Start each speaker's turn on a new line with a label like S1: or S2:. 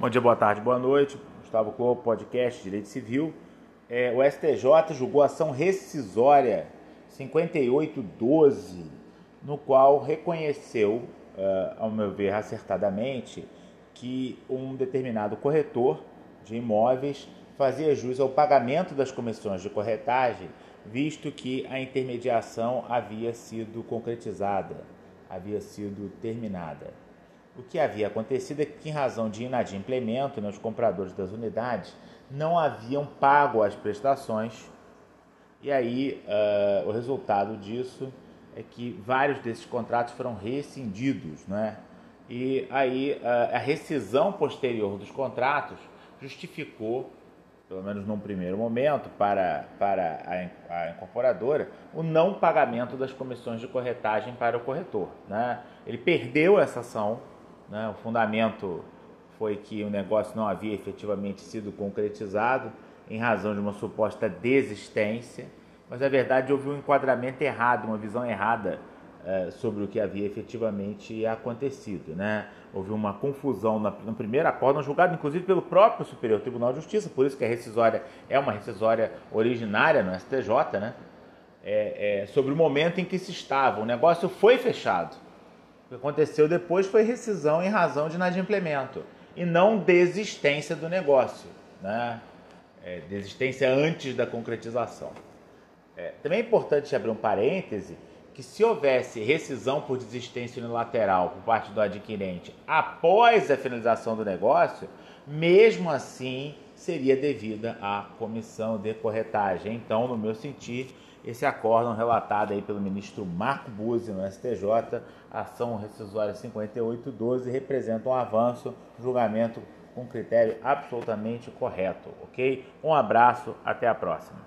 S1: Bom dia, boa tarde, boa noite. Gustavo Clopo, podcast Direito Civil. É, o STJ julgou ação rescisória 5812, no qual reconheceu, uh, ao meu ver acertadamente, que um determinado corretor de imóveis fazia jus ao pagamento das comissões de corretagem, visto que a intermediação havia sido concretizada, havia sido terminada. O que havia acontecido é que, em razão de inadimplemento, né, os compradores das unidades não haviam pago as prestações, e aí uh, o resultado disso é que vários desses contratos foram rescindidos, né? E aí uh, a rescisão posterior dos contratos justificou, pelo menos num primeiro momento, para, para a, a incorporadora, o não pagamento das comissões de corretagem para o corretor. Né? Ele perdeu essa ação né? O fundamento foi que o negócio não havia efetivamente sido concretizado em razão de uma suposta desistência, mas na verdade houve um enquadramento errado, uma visão errada uh, sobre o que havia efetivamente acontecido. Né? Houve uma confusão na, no primeiro acordo, julgado inclusive pelo próprio Superior Tribunal de Justiça, por isso que a rescisória é uma rescisória originária no STJ, né? É, é, sobre o momento em que se estava. O negócio foi fechado que aconteceu depois foi rescisão em razão de inadimplemento e não desistência do negócio, né? É, desistência antes da concretização. É, também é importante abrir um parêntese que se houvesse rescisão por desistência unilateral por parte do adquirente após a finalização do negócio, mesmo assim seria devida à comissão de corretagem. Então, no meu sentir, esse acórdão relatado aí pelo ministro Marco Buzzi no STJ, ação rescisória 5812, representa um avanço, julgamento com critério absolutamente correto, ok? Um abraço, até a próxima.